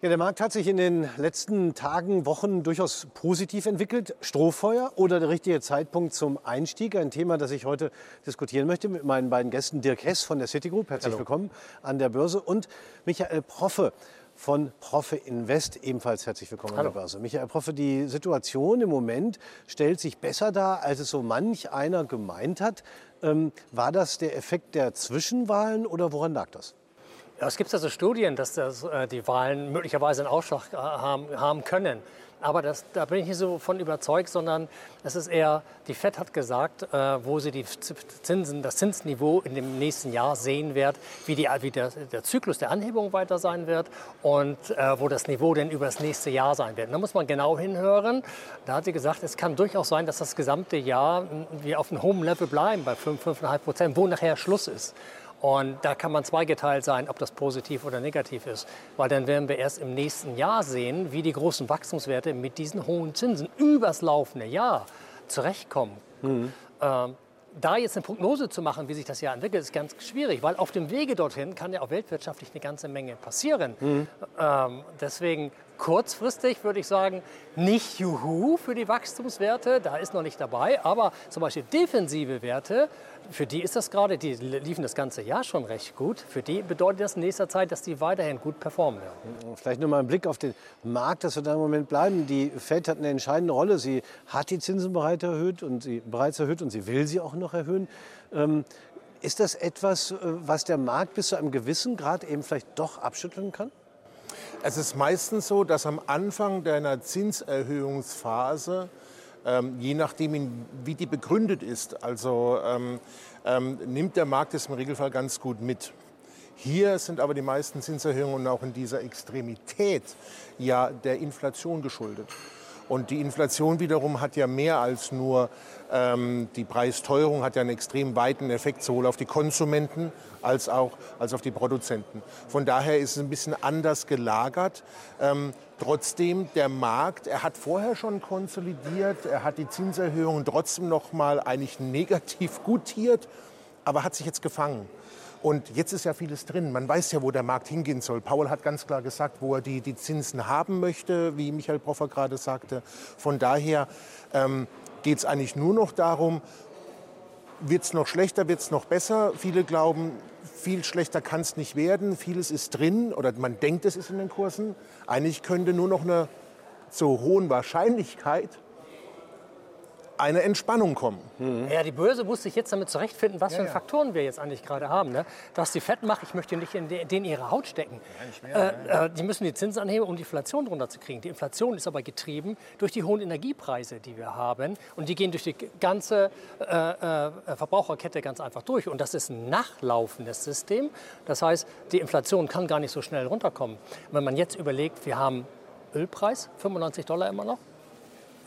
Ja, der Markt hat sich in den letzten Tagen, Wochen durchaus positiv entwickelt. Strohfeuer oder der richtige Zeitpunkt zum Einstieg? Ein Thema, das ich heute diskutieren möchte mit meinen beiden Gästen. Dirk Hess von der Citigroup, herzlich Hallo. willkommen an der Börse. Und Michael Proffe von Proffe Invest, ebenfalls herzlich willkommen Hallo. an der Börse. Michael Proffe, die Situation im Moment stellt sich besser dar, als es so manch einer gemeint hat. Ähm, war das der Effekt der Zwischenwahlen oder woran lag das? Ja, es gibt also Studien, dass das, äh, die Wahlen möglicherweise einen Ausschlag äh, haben, haben können. Aber das, da bin ich nicht so von überzeugt, sondern es ist eher, die FED hat gesagt, äh, wo sie die Zinsen, das Zinsniveau in dem nächsten Jahr sehen wird, wie, die, wie der, der Zyklus der Anhebung weiter sein wird und äh, wo das Niveau denn über das nächste Jahr sein wird. Da muss man genau hinhören. Da hat sie gesagt, es kann durchaus sein, dass das gesamte Jahr wir auf einem hohen Level bleiben, bei 5, 5,5 Prozent, wo nachher Schluss ist. Und da kann man zweigeteilt sein, ob das positiv oder negativ ist. Weil dann werden wir erst im nächsten Jahr sehen, wie die großen Wachstumswerte mit diesen hohen Zinsen übers laufende Jahr zurechtkommen. Mhm. Ähm, da jetzt eine Prognose zu machen, wie sich das Jahr entwickelt, ist ganz schwierig, weil auf dem Wege dorthin kann ja auch weltwirtschaftlich eine ganze Menge passieren. Mhm. Ähm, deswegen kurzfristig würde ich sagen, nicht Juhu für die Wachstumswerte, da ist noch nicht dabei, aber zum Beispiel defensive Werte, für die ist das gerade, die liefen das ganze Jahr schon recht gut. Für die bedeutet das in nächster Zeit, dass die weiterhin gut performen werden. Vielleicht nur mal einen Blick auf den Markt, dass wir da im Moment bleiben. Die Fed hat eine entscheidende Rolle. Sie hat die Zinsen bereits erhöht und sie, bereits erhöht und sie will sie auch noch erhöhen. Ähm, ist das etwas, äh, was der Markt bis zu einem gewissen Grad eben vielleicht doch abschütteln kann? Es ist meistens so, dass am Anfang deiner Zinserhöhungsphase, ähm, je nachdem, wie die begründet ist, also ähm, ähm, nimmt der Markt es im Regelfall ganz gut mit. Hier sind aber die meisten Zinserhöhungen auch in dieser Extremität ja der Inflation geschuldet. Und die Inflation wiederum hat ja mehr als nur ähm, die Preisteuerung, hat ja einen extrem weiten Effekt sowohl auf die Konsumenten als auch als auf die Produzenten. Von daher ist es ein bisschen anders gelagert. Ähm, trotzdem der Markt, er hat vorher schon konsolidiert, er hat die Zinserhöhungen trotzdem noch mal eigentlich negativ gutiert, aber hat sich jetzt gefangen. Und jetzt ist ja vieles drin. Man weiß ja, wo der Markt hingehen soll. Paul hat ganz klar gesagt, wo er die, die Zinsen haben möchte, wie Michael Proffer gerade sagte. Von daher ähm, geht es eigentlich nur noch darum, wird es noch schlechter, wird es noch besser. Viele glauben, viel schlechter kann es nicht werden. Vieles ist drin oder man denkt, es ist in den Kursen. Eigentlich könnte nur noch eine zur hohen Wahrscheinlichkeit eine Entspannung kommen. Mhm. Ja, die Börse muss sich jetzt damit zurechtfinden, was ja, für Faktoren wir jetzt eigentlich gerade haben. Ne? Dass die Fett macht, ich möchte nicht in den ihre Haut stecken. Ja, mehr, äh, äh, die müssen die Zinsen anheben, um die Inflation runterzukriegen. Die Inflation ist aber getrieben durch die hohen Energiepreise, die wir haben. Und die gehen durch die ganze äh, äh, Verbraucherkette ganz einfach durch. Und das ist ein nachlaufendes System. Das heißt, die Inflation kann gar nicht so schnell runterkommen. Wenn man jetzt überlegt, wir haben Ölpreis, 95 Dollar immer noch.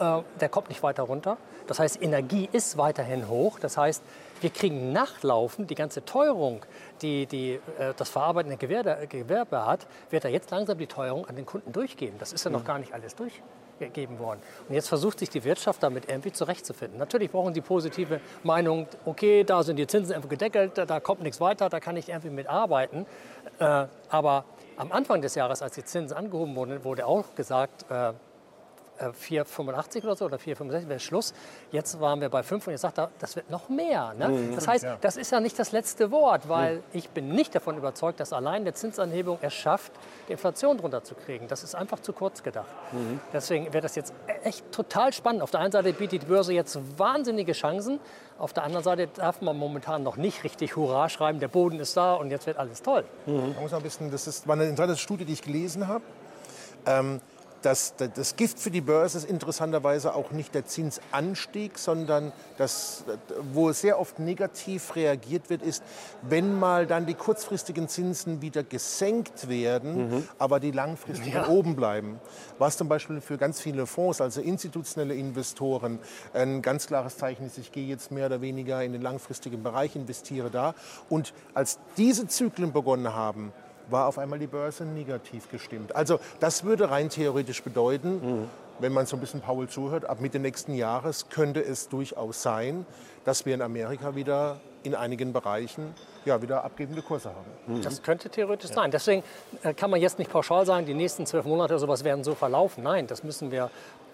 Äh, der kommt nicht weiter runter. Das heißt, Energie ist weiterhin hoch. Das heißt, wir kriegen nachlaufend die ganze Teuerung, die, die äh, das verarbeitende Gewerbe, Gewerbe, hat, wird da jetzt langsam die Teuerung an den Kunden durchgeben. Das ist ja noch mhm. gar nicht alles durchgegeben worden. Und jetzt versucht sich die Wirtschaft damit irgendwie zurechtzufinden. Natürlich brauchen sie positive Meinung, okay, da sind die Zinsen einfach gedeckelt, da, da kommt nichts weiter, da kann ich irgendwie mit arbeiten. Äh, aber am Anfang des Jahres, als die Zinsen angehoben wurden, wurde auch gesagt, äh, 4,85 äh, oder so oder 4,65 wäre Schluss. Jetzt waren wir bei 5 und jetzt sagt er, das wird noch mehr. Ne? Mhm. Das heißt, das ist ja nicht das letzte Wort, weil mhm. ich bin nicht davon überzeugt, dass allein der Zinsanhebung es schafft, die Inflation drunter zu kriegen. Das ist einfach zu kurz gedacht. Mhm. Deswegen wäre das jetzt echt total spannend. Auf der einen Seite bietet die Börse jetzt wahnsinnige Chancen. Auf der anderen Seite darf man momentan noch nicht richtig Hurra schreiben, der Boden ist da und jetzt wird alles toll. Mhm. Man muss ein bisschen, das ist, war eine interessante Studie, die ich gelesen habe. Ähm, das, das Gift für die Börse ist interessanterweise auch nicht der Zinsanstieg, sondern das, wo sehr oft negativ reagiert wird, ist, wenn mal dann die kurzfristigen Zinsen wieder gesenkt werden, mhm. aber die langfristigen ja. oben bleiben. Was zum Beispiel für ganz viele Fonds, also institutionelle Investoren, ein ganz klares Zeichen ist, ich gehe jetzt mehr oder weniger in den langfristigen Bereich, investiere da. Und als diese Zyklen begonnen haben, war auf einmal die Börse negativ gestimmt. Also das würde rein theoretisch bedeuten, mhm. wenn man so ein bisschen Paul zuhört, ab Mitte nächsten Jahres könnte es durchaus sein, dass wir in Amerika wieder in einigen Bereichen ja, wieder abgebende Kurse haben. Das könnte theoretisch ja. sein. Deswegen äh, kann man jetzt nicht pauschal sagen, die nächsten zwölf Monate oder sowas werden so verlaufen. Nein, das müssen wir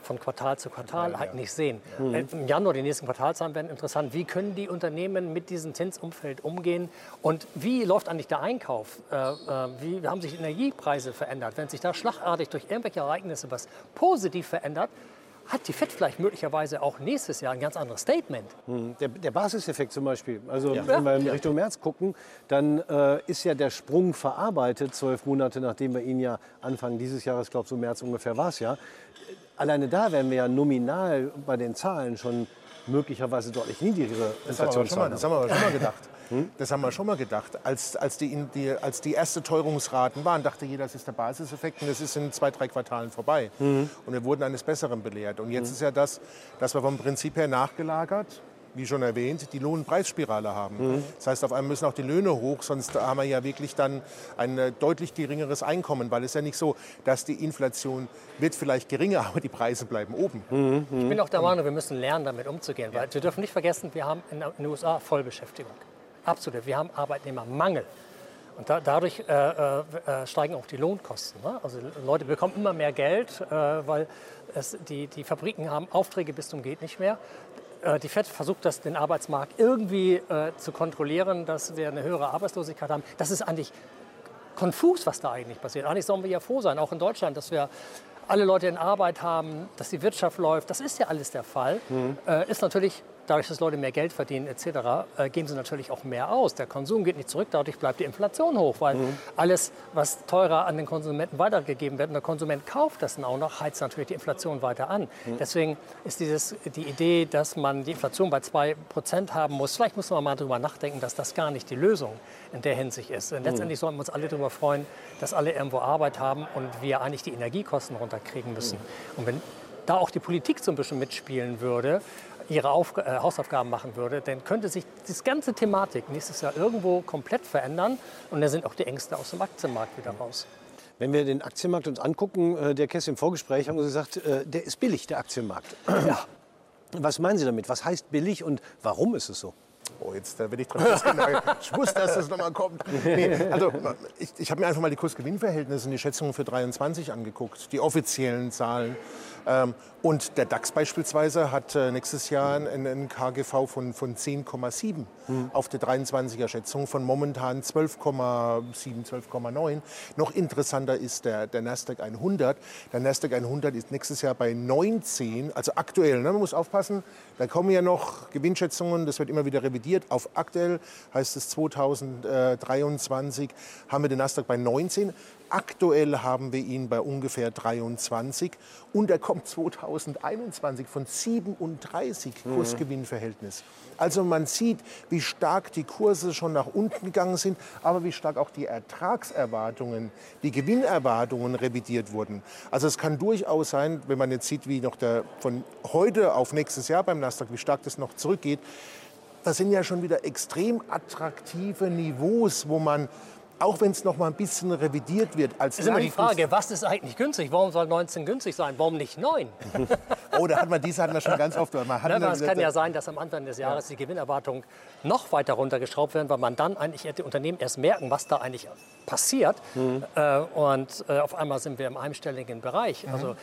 von Quartal zu Quartal ja, halt nicht sehen. Mhm. Im Januar die nächsten Quartalzahlen werden interessant. Wie können die Unternehmen mit diesem Zinsumfeld umgehen und wie läuft eigentlich der Einkauf? Äh, äh, wie haben sich Energiepreise verändert? Wenn sich da schlagartig durch irgendwelche Ereignisse was positiv verändert, hat die FED vielleicht möglicherweise auch nächstes Jahr ein ganz anderes Statement. Mhm. Der, der Basiseffekt zum Beispiel. Also ja. wenn wir in Richtung März gucken, dann äh, ist ja der Sprung verarbeitet, zwölf Monate nachdem wir ihn ja Anfang dieses Jahres, glaube so März ungefähr war es ja, alleine da wären wir ja nominal bei den Zahlen schon möglicherweise deutlich niedrigere Inflationszahlen. Das haben wir aber schon mal gedacht. Hm? Das haben wir schon mal gedacht. Als, als, die, die, als die erste Teuerungsraten waren, dachte jeder, das ist der Basiseffekt und das ist in zwei, drei Quartalen vorbei. Mhm. Und wir wurden eines Besseren belehrt. Und jetzt mhm. ist ja das, dass wir vom Prinzip her nachgelagert wie schon erwähnt, die Lohnpreisspirale haben. Mhm. Das heißt, auf einmal müssen auch die Löhne hoch, sonst haben wir ja wirklich dann ein äh, deutlich geringeres Einkommen, weil es ja nicht so, dass die Inflation wird vielleicht geringer, aber die Preise bleiben oben. Mhm. Ich bin auch der Meinung, wir müssen lernen, damit umzugehen, weil wir dürfen nicht vergessen, wir haben in den USA Vollbeschäftigung. Absolut. Wir haben Arbeitnehmermangel. Und da, dadurch äh, äh, äh, steigen auch die Lohnkosten. Ne? Also Leute bekommen immer mehr Geld, äh, weil es, die, die Fabriken haben Aufträge bis zum geht nicht mehr. Äh, die FED versucht das, den Arbeitsmarkt irgendwie äh, zu kontrollieren, dass wir eine höhere Arbeitslosigkeit haben. Das ist eigentlich konfus, was da eigentlich passiert. Eigentlich sollen wir ja froh sein, auch in Deutschland, dass wir alle Leute in Arbeit haben, dass die Wirtschaft läuft. Das ist ja alles der Fall. Mhm. Äh, ist natürlich dadurch, dass Leute mehr Geld verdienen etc., äh, geben sie natürlich auch mehr aus. Der Konsum geht nicht zurück, dadurch bleibt die Inflation hoch, weil mhm. alles, was teurer an den Konsumenten weitergegeben wird und der Konsument kauft das dann auch noch, heizt natürlich die Inflation weiter an. Mhm. Deswegen ist dieses, die Idee, dass man die Inflation bei 2% haben muss, vielleicht muss man mal darüber nachdenken, dass das gar nicht die Lösung in der Hinsicht ist. Und letztendlich mhm. sollten wir uns alle darüber freuen, dass alle irgendwo Arbeit haben und wir eigentlich die Energiekosten runterkriegen müssen. Mhm. Und wenn da auch die Politik so ein bisschen mitspielen würde, ihre Auf äh, Hausaufgaben machen würde, dann könnte sich diese ganze Thematik nächstes Jahr irgendwo komplett verändern und dann sind auch die Ängste aus dem Aktienmarkt wieder raus. Wenn wir den Aktienmarkt uns angucken, äh, der Kess im Vorgespräch haben Sie gesagt, äh, der ist billig, der Aktienmarkt. Ja. Was meinen Sie damit? Was heißt billig und warum ist es so? Oh, jetzt da bin ich dran Ich wusste, dass das nochmal kommt. Nee, also, ich, ich habe mir einfach mal die Kursgewinnverhältnisse und die Schätzungen für 23 angeguckt, die offiziellen Zahlen. Ähm, und der DAX beispielsweise hat äh, nächstes Jahr einen KGV von, von 10,7 mhm. auf der 23er Schätzung von momentan 12,7, 12,9. Noch interessanter ist der, der Nasdaq 100. Der Nasdaq 100 ist nächstes Jahr bei 19, also aktuell. Ne? Man muss aufpassen, da kommen ja noch Gewinnschätzungen, das wird immer wieder revidiert. Auf aktuell heißt es 2023 haben wir den Nasdaq bei 19. Aktuell haben wir ihn bei ungefähr 23 und er kommt 2021 von 37 mhm. Kursgewinnverhältnis. Also man sieht, wie stark die Kurse schon nach unten gegangen sind, aber wie stark auch die Ertragserwartungen, die Gewinnerwartungen revidiert wurden. Also es kann durchaus sein, wenn man jetzt sieht, wie noch der von heute auf nächstes Jahr beim Nasdaq, wie stark das noch zurückgeht, das sind ja schon wieder extrem attraktive Niveaus, wo man auch wenn es noch mal ein bisschen revidiert wird. Als das ist immer die Frage, was ist eigentlich günstig? Warum soll 19 günstig sein? Warum nicht 9? oh, da hat man, diese hatten wir schon ganz oft. Man hat ja, es kann ja sein, dass am Anfang des Jahres ja. die Gewinnerwartungen noch weiter runtergeschraubt werden, weil man dann eigentlich die Unternehmen erst merken, was da eigentlich passiert. Mhm. Äh, und äh, auf einmal sind wir im einstelligen Bereich. Mhm. Also äh,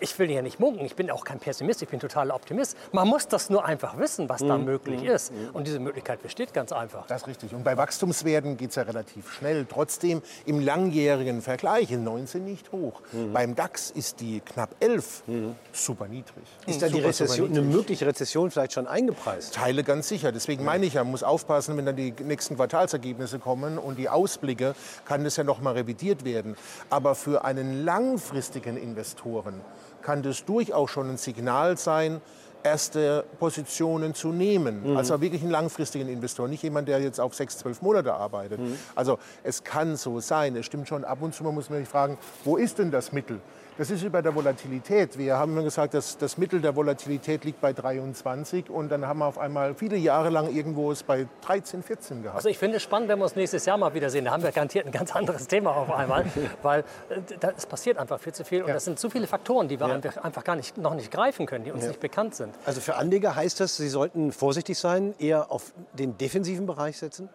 ich will ja nicht munken, ich bin auch kein Pessimist, ich bin totaler Optimist. Man muss das nur einfach wissen, was da mhm. möglich mhm. ist. Und diese Möglichkeit besteht ganz einfach. Das ist richtig. Und bei Wachstumswerten geht es ja relativ schnell. Trotzdem im langjährigen Vergleich in 19 nicht hoch. Mhm. Beim DAX ist die knapp 11 mhm. super niedrig. Ist da die Rezession, eine mögliche Rezession vielleicht schon eingepreist? Teile ganz sicher. Deswegen meine ich ja, man muss aufpassen, wenn dann die nächsten Quartalsergebnisse kommen und die Ausblicke, kann das ja noch mal revidiert werden. Aber für einen langfristigen Investoren kann das durchaus schon ein Signal sein, erste Positionen zu nehmen. Mhm. Also wirklich einen langfristigen Investor, nicht jemand, der jetzt auf sechs, zwölf Monate arbeitet. Mhm. Also es kann so sein. Es stimmt schon, ab und zu man muss man sich fragen, wo ist denn das Mittel? Das ist wie bei der Volatilität. Wir haben gesagt, dass das Mittel der Volatilität liegt bei 23 und dann haben wir auf einmal viele Jahre lang irgendwo es bei 13, 14 gehabt. Also ich finde es spannend, wenn wir uns nächstes Jahr mal wiedersehen. Da haben wir garantiert ein ganz anderes Thema auf einmal, weil äh, es passiert einfach viel zu viel und ja. das sind zu viele Faktoren, die wir ja. einfach gar nicht, noch nicht greifen können, die uns ja. nicht bekannt sind. Also für Anleger heißt das, sie sollten vorsichtig sein, eher auf den defensiven Bereich setzen?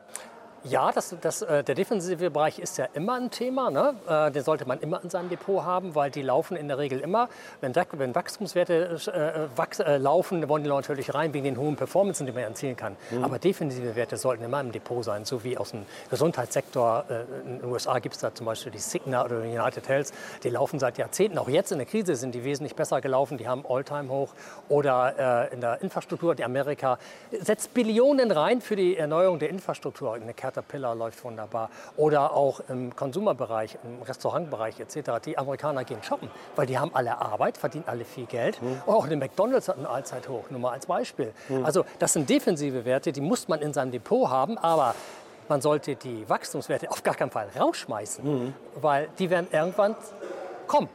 Ja, das, das, äh, der defensive Bereich ist ja immer ein Thema. Ne? Äh, den sollte man immer in seinem Depot haben, weil die laufen in der Regel immer. Wenn, wenn Wachstumswerte äh, wachs, äh, laufen, wollen die Leute natürlich rein wegen den hohen Performances, die man erzielen kann. Mhm. Aber defensive Werte sollten immer im Depot sein, so wie aus dem Gesundheitssektor. In den USA gibt es da zum Beispiel die Cigna oder die United Health. Die laufen seit Jahrzehnten. Auch jetzt in der Krise sind die wesentlich besser gelaufen. Die haben Alltime hoch. Oder in der Infrastruktur, die Amerika setzt Billionen rein für die Erneuerung der Infrastruktur. Eine Caterpillar läuft wunderbar. Oder auch im Konsumerbereich, im Restaurantbereich etc. Die Amerikaner gehen shoppen, weil die haben alle Arbeit, verdienen alle viel Geld. Mhm. Und auch der McDonalds hat einen Allzeithoch, nur mal als Beispiel. Mhm. Also das sind defensive Werte, die muss man in seinem Depot haben, aber man sollte die Wachstumswerte auf gar keinen Fall rausschmeißen, mhm. weil die werden irgendwann kommen.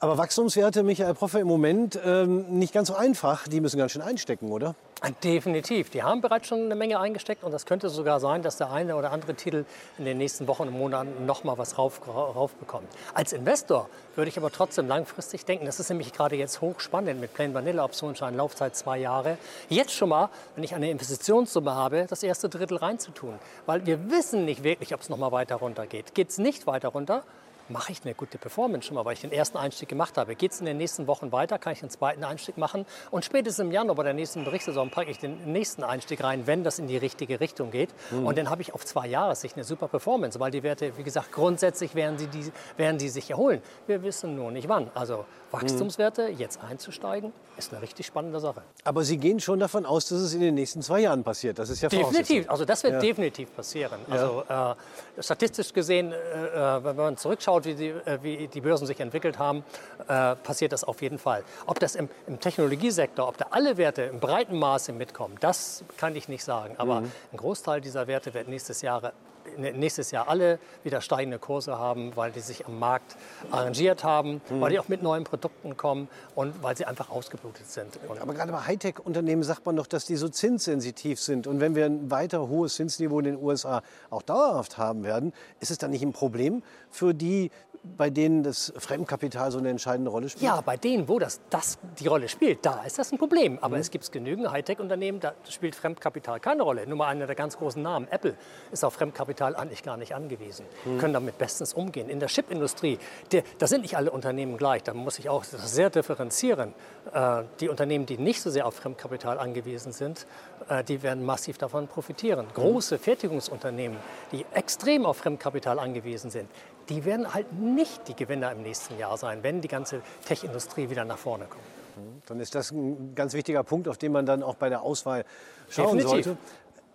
Aber Wachstumswerte, Michael Proffe, im Moment ähm, nicht ganz so einfach. Die müssen ganz schön einstecken, oder? Definitiv. Die haben bereits schon eine Menge eingesteckt und das könnte sogar sein, dass der eine oder andere Titel in den nächsten Wochen und Monaten noch mal was rauf, raufbekommt. Als Investor würde ich aber trotzdem langfristig denken, das ist nämlich gerade jetzt hochspannend mit Plain Vanilla Optionsschein, Laufzeit zwei Jahre. Jetzt schon mal, wenn ich eine Investitionssumme habe, das erste Drittel reinzutun. Weil wir wissen nicht wirklich, ob es noch mal weiter runter geht. Geht es nicht weiter runter, mache ich eine gute Performance schon mal, weil ich den ersten Einstieg gemacht habe. Geht es in den nächsten Wochen weiter, kann ich den zweiten Einstieg machen und spätestens im Januar bei der nächsten Berichtssaison packe ich den nächsten Einstieg rein, wenn das in die richtige Richtung geht. Mhm. Und dann habe ich auf zwei Jahre sich eine super Performance, weil die Werte, wie gesagt, grundsätzlich werden sie, die, werden die sich erholen. Wir wissen nur nicht wann. Also Wachstumswerte, jetzt einzusteigen, ist eine richtig spannende Sache. Aber Sie gehen schon davon aus, dass es in den nächsten zwei Jahren passiert. Das ist ja Definitiv, also das wird ja. definitiv passieren. Also äh, statistisch gesehen, äh, äh, wenn man zurückschaut, wie die, äh, wie die, Börsen sich entwickelt haben, äh, passiert das auf jeden Fall. Ob das im, im, Technologiesektor, ob da alle Werte im breiten Maße mitkommen, das kann ich nicht sagen. Aber mhm. ein Großteil dieser Werte wird nächstes Jahr nächstes Jahr alle wieder steigende Kurse haben, weil die sich am Markt arrangiert haben, mhm. weil die auch mit neuen Produkten kommen und weil sie einfach ausgeblutet sind. Und Aber gerade bei Hightech-Unternehmen sagt man doch, dass die so zinssensitiv sind. Und wenn wir ein weiter hohes Zinsniveau in den USA auch dauerhaft haben werden, ist es dann nicht ein Problem für die bei denen das Fremdkapital so eine entscheidende Rolle spielt? Ja, bei denen, wo das, das die Rolle spielt, da ist das ein Problem. Aber mhm. es gibt genügend Hightech-Unternehmen, da spielt Fremdkapital keine Rolle. Nur mal einer der ganz großen Namen, Apple, ist auf Fremdkapital eigentlich gar nicht angewiesen. Mhm. Können damit bestens umgehen. In der Chipindustrie, da sind nicht alle Unternehmen gleich. Da muss ich auch sehr differenzieren. Äh, die Unternehmen, die nicht so sehr auf Fremdkapital angewiesen sind, äh, die werden massiv davon profitieren. Große Fertigungsunternehmen, die extrem auf Fremdkapital angewiesen sind, die werden halt nicht die Gewinner im nächsten Jahr sein, wenn die ganze Tech-Industrie wieder nach vorne kommt. Dann ist das ein ganz wichtiger Punkt, auf den man dann auch bei der Auswahl schauen Definitiv. sollte.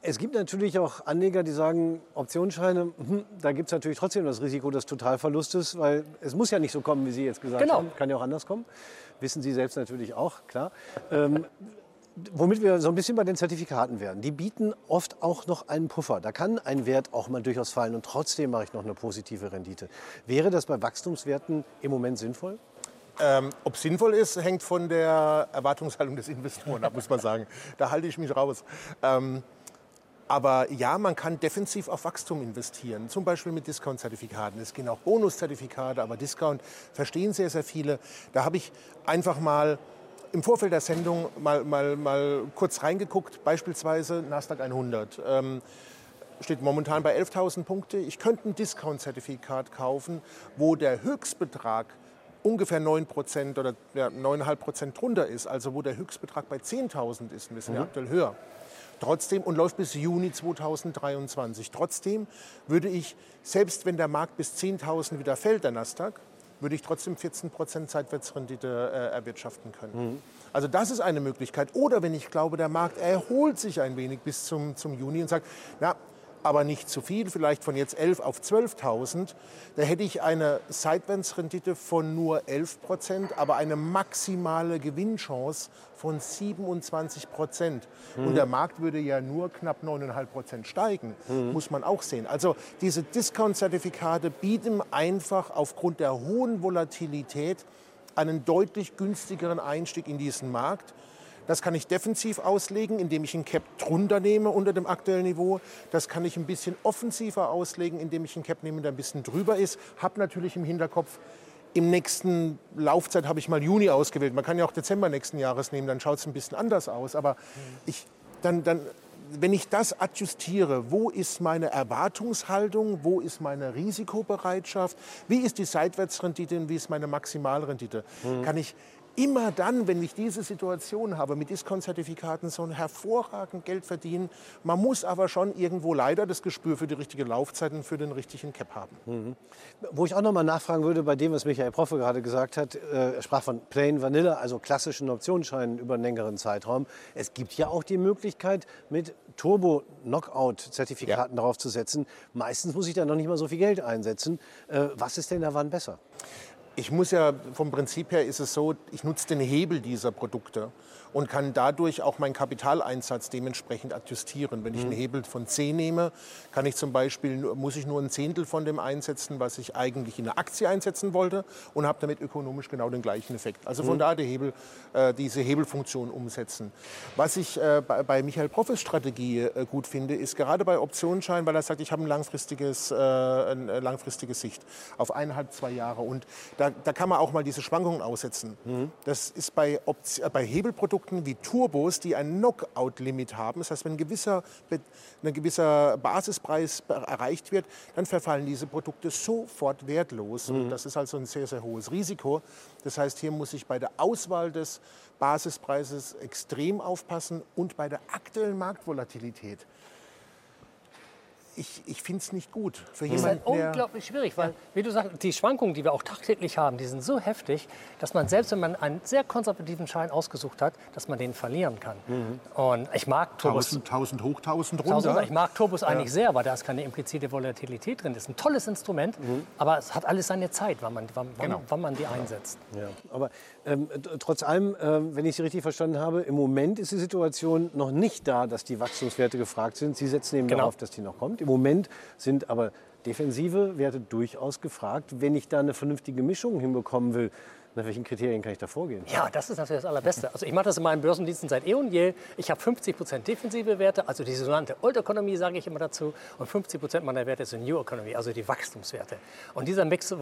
Es gibt natürlich auch Anleger, die sagen, Optionsscheine, hm, da gibt es natürlich trotzdem das Risiko des Totalverlustes, weil es muss ja nicht so kommen, wie Sie jetzt gesagt genau. haben. Kann ja auch anders kommen. Wissen Sie selbst natürlich auch, klar. Ähm, womit wir so ein bisschen bei den Zertifikaten werden. Die bieten oft auch noch einen Puffer. Da kann ein Wert auch mal durchaus fallen und trotzdem mache ich noch eine positive Rendite. Wäre das bei Wachstumswerten im Moment sinnvoll? Ähm, ob sinnvoll ist, hängt von der Erwartungshaltung des Investoren ab, muss man sagen. Da halte ich mich raus. Ähm, aber ja, man kann defensiv auf Wachstum investieren, zum Beispiel mit Discount-Zertifikaten. Es gehen auch Bonus-Zertifikate, aber Discount verstehen sehr, sehr viele. Da habe ich einfach mal im Vorfeld der Sendung mal, mal, mal kurz reingeguckt, beispielsweise Nasdaq 100. Ähm, steht momentan bei 11.000 Punkte. Ich könnte ein Discount-Zertifikat kaufen, wo der Höchstbetrag ungefähr 9% oder ja, 9,5% drunter ist, also wo der Höchstbetrag bei 10.000 ist, wir sind mhm. aktuell höher. Trotzdem und läuft bis Juni 2023. Trotzdem würde ich, selbst wenn der Markt bis 10.000 wieder fällt, der Nasdaq, würde ich trotzdem 14 Prozent Zeitwertsrendite äh, erwirtschaften können. Mhm. Also das ist eine Möglichkeit. Oder wenn ich glaube, der Markt erholt sich ein wenig bis zum, zum Juni und sagt, na, aber nicht zu viel, vielleicht von jetzt 11 auf 12.000, da hätte ich eine Seitwärtsrendite von nur 11 Prozent, aber eine maximale Gewinnchance von 27 Prozent. Mhm. Und der Markt würde ja nur knapp 9,5 Prozent steigen, mhm. muss man auch sehen. Also diese Discount-Zertifikate bieten einfach aufgrund der hohen Volatilität einen deutlich günstigeren Einstieg in diesen Markt. Das kann ich defensiv auslegen, indem ich ein Cap drunter nehme unter dem aktuellen Niveau. Das kann ich ein bisschen offensiver auslegen, indem ich ein Cap nehme, der ein bisschen drüber ist. Hab natürlich im Hinterkopf, im nächsten Laufzeit habe ich mal Juni ausgewählt. Man kann ja auch Dezember nächsten Jahres nehmen, dann schaut es ein bisschen anders aus. Aber ich, dann, dann wenn ich das adjustiere, wo ist meine Erwartungshaltung, wo ist meine Risikobereitschaft, wie ist die Seitwärtsrendite und wie ist meine Maximalrendite, mhm. kann ich immer dann, wenn ich diese Situation habe, mit Diskonzertifikaten so ein hervorragend Geld verdienen. Man muss aber schon irgendwo leider das Gespür für die richtige Laufzeit und für den richtigen Cap haben. Mhm. Wo ich auch noch mal nachfragen würde, bei dem, was Michael Proffe gerade gesagt hat, äh, er sprach von Plain Vanilla, also klassischen Optionsscheinen über einen längeren Zeitraum. Es gibt ja auch die Möglichkeit, mit Turbo-Knockout-Zertifikaten ja. darauf zu setzen. Meistens muss ich da noch nicht mal so viel Geld einsetzen. Äh, was ist denn da wann besser? Ich muss ja, vom Prinzip her ist es so, ich nutze den Hebel dieser Produkte und kann dadurch auch meinen Kapitaleinsatz dementsprechend adjustieren. Wenn ich einen mhm. Hebel von 10 nehme, kann ich zum Beispiel, muss ich nur ein Zehntel von dem einsetzen, was ich eigentlich in eine Aktie einsetzen wollte und habe damit ökonomisch genau den gleichen Effekt. Also von mhm. da der Hebel, äh, diese Hebelfunktion umsetzen. Was ich äh, bei, bei, Michael Proffes Strategie äh, gut finde, ist gerade bei Optionsscheinen, weil er sagt, ich habe ein langfristiges, eine langfristige Sicht auf eineinhalb, zwei Jahre und da, da kann man auch mal diese Schwankungen aussetzen. Mhm. Das ist bei, Opti bei Hebelprodukten Produkten wie Turbos, die ein Knockout-Limit haben. Das heißt, wenn ein gewisser, ein gewisser Basispreis erreicht wird, dann verfallen diese Produkte sofort wertlos. Mhm. Und das ist also ein sehr, sehr hohes Risiko. Das heißt, hier muss ich bei der Auswahl des Basispreises extrem aufpassen und bei der aktuellen Marktvolatilität ich, ich finde es nicht gut. Für das ist halt unglaublich schwierig, weil, wie du sagst, die Schwankungen, die wir auch tagtäglich haben, die sind so heftig, dass man selbst, wenn man einen sehr konservativen Schein ausgesucht hat, dass man den verlieren kann. Mhm. Und ich mag Turbos. 1000, hoch, 1000 runter. ich mag Turbos ja. eigentlich sehr, weil da ist keine implizite Volatilität drin. Das ist ein tolles Instrument, mhm. aber es hat alles seine Zeit, wann man, wann, genau. wann man die einsetzt. Ja. Aber ähm, trotz allem, äh, wenn ich Sie richtig verstanden habe, im Moment ist die Situation noch nicht da, dass die Wachstumswerte gefragt sind. Sie setzen eben genau. darauf, dass die noch kommt. Im Moment sind aber defensive Werte durchaus gefragt. Wenn ich da eine vernünftige Mischung hinbekommen will, nach welchen Kriterien kann ich da vorgehen? Ja, das ist natürlich das Allerbeste. Also ich mache das in meinen Börsendiensten seit eh und je. Ich habe 50 Prozent defensive Werte, also die sogenannte Old Economy sage ich immer dazu. Und 50 Prozent meiner Werte sind New Economy, also die Wachstumswerte. Und dieser Mix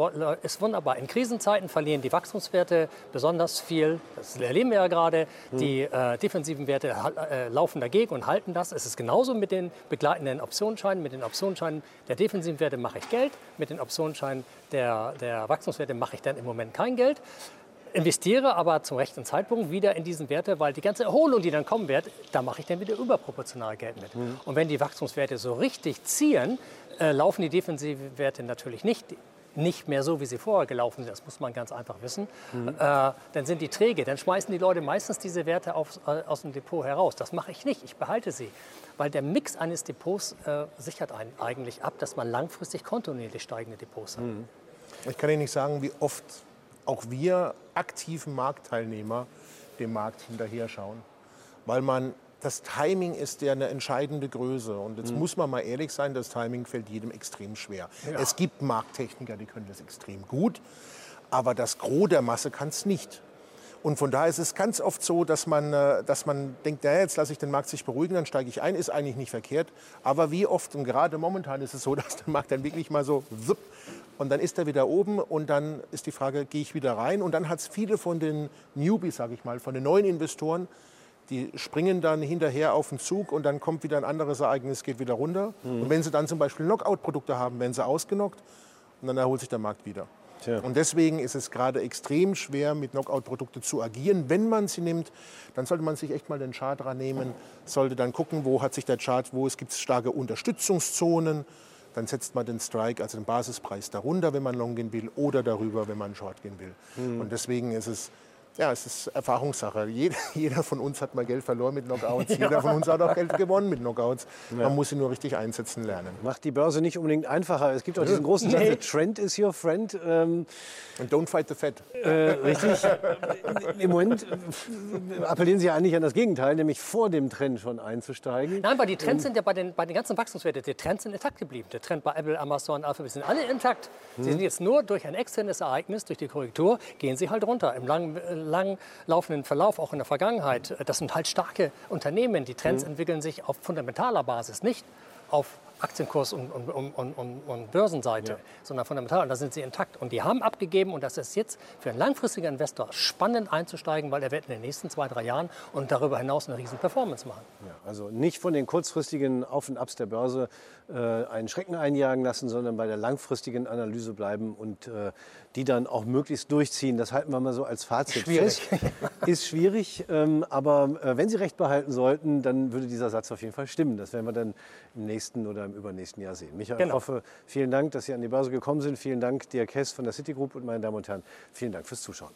ist wunderbar. In Krisenzeiten verlieren die Wachstumswerte besonders viel. Das erleben wir ja gerade. Hm. Die äh, defensiven Werte äh, laufen dagegen und halten das. Es ist genauso mit den begleitenden Optionsscheinen. Mit den Optionsscheinen der defensiven Werte mache ich Geld. Mit den Optionsscheinen der, der Wachstumswerte mache ich dann im Moment kein Geld investiere aber zum rechten Zeitpunkt wieder in diesen Werte, weil die ganze Erholung, die dann kommen wird, da mache ich dann wieder überproportional Geld mit. Mhm. Und wenn die Wachstumswerte so richtig ziehen, äh, laufen die defensiven Werte natürlich nicht nicht mehr so, wie sie vorher gelaufen sind. Das muss man ganz einfach wissen. Mhm. Äh, dann sind die träge. Dann schmeißen die Leute meistens diese Werte auf, äh, aus dem Depot heraus. Das mache ich nicht. Ich behalte sie. Weil der Mix eines Depots äh, sichert einen eigentlich ab, dass man langfristig kontinuierlich steigende Depots hat. Mhm. Ich kann Ihnen nicht sagen, wie oft auch wir aktiven Marktteilnehmer dem Markt hinterher schauen. Weil man, das Timing ist ja eine entscheidende Größe. Und jetzt mhm. muss man mal ehrlich sein, das Timing fällt jedem extrem schwer. Ja. Es gibt Markttechniker, die können das extrem gut. Aber das Gros der Masse kann es nicht. Und von daher ist es ganz oft so, dass man, äh, dass man denkt, ja, jetzt lasse ich den Markt sich beruhigen, dann steige ich ein, ist eigentlich nicht verkehrt. Aber wie oft, und gerade momentan ist es so, dass der Markt dann wirklich mal so und dann ist er wieder oben und dann ist die Frage, gehe ich wieder rein? Und dann hat es viele von den Newbies, sage ich mal, von den neuen Investoren, die springen dann hinterher auf den Zug und dann kommt wieder ein anderes Ereignis, geht wieder runter. Mhm. Und wenn sie dann zum Beispiel Knockout-Produkte haben, werden sie ausgenockt und dann erholt sich der Markt wieder. Tja. Und deswegen ist es gerade extrem schwer, mit Knockout-Produkten zu agieren. Wenn man sie nimmt, dann sollte man sich echt mal den Chart dran nehmen, sollte dann gucken, wo hat sich der Chart, wo es gibt starke Unterstützungszonen dann setzt man den Strike, also den Basispreis darunter, wenn man long gehen will, oder darüber, wenn man short gehen will. Mhm. Und deswegen ist es ja, es ist Erfahrungssache. Jeder, jeder, von uns hat mal Geld verloren mit Knockouts. Ja. Jeder von uns hat auch Geld gewonnen mit Knockouts. Ja. Man muss sie nur richtig einsetzen lernen. Macht die Börse nicht unbedingt einfacher. Es gibt auch diesen großen Satz, nee. Trend is your friend. Ähm, And don't fight the Fed. Äh, richtig. Im Moment appellieren Sie eigentlich an das Gegenteil, nämlich vor dem Trend schon einzusteigen. Nein, weil die Trends ähm, sind ja bei den, bei den ganzen Wachstumswerten, die Trends sind intakt geblieben. Der Trend bei Apple, Amazon, Alphabet sind alle intakt. Hm. Sie sind jetzt nur durch ein externes Ereignis, durch die Korrektur, gehen sie halt runter. Im langen lang laufenden Verlauf, auch in der Vergangenheit, das sind halt starke Unternehmen. Die Trends mhm. entwickeln sich auf fundamentaler Basis, nicht auf Aktienkurs und, und, und, und Börsenseite, ja. sondern fundamental. Und da sind sie intakt. Und die haben abgegeben und das ist jetzt für einen langfristigen Investor spannend einzusteigen, weil er wird in den nächsten zwei, drei Jahren und darüber hinaus eine riesen Performance machen. Ja, also nicht von den kurzfristigen Auf und Abs der Börse äh, einen Schrecken einjagen lassen, sondern bei der langfristigen Analyse bleiben und äh, die dann auch möglichst durchziehen. Das halten wir mal so als Fazit schwierig. fest. Ist schwierig, ähm, aber äh, wenn Sie recht behalten sollten, dann würde dieser Satz auf jeden Fall stimmen. Das werden wir dann im nächsten oder im übernächsten Jahr sehen. Michael genau. Hoffe, vielen Dank, dass Sie an die Börse gekommen sind. Vielen Dank, Dirk Hess von der Citigroup und meine Damen und Herren, vielen Dank fürs Zuschauen.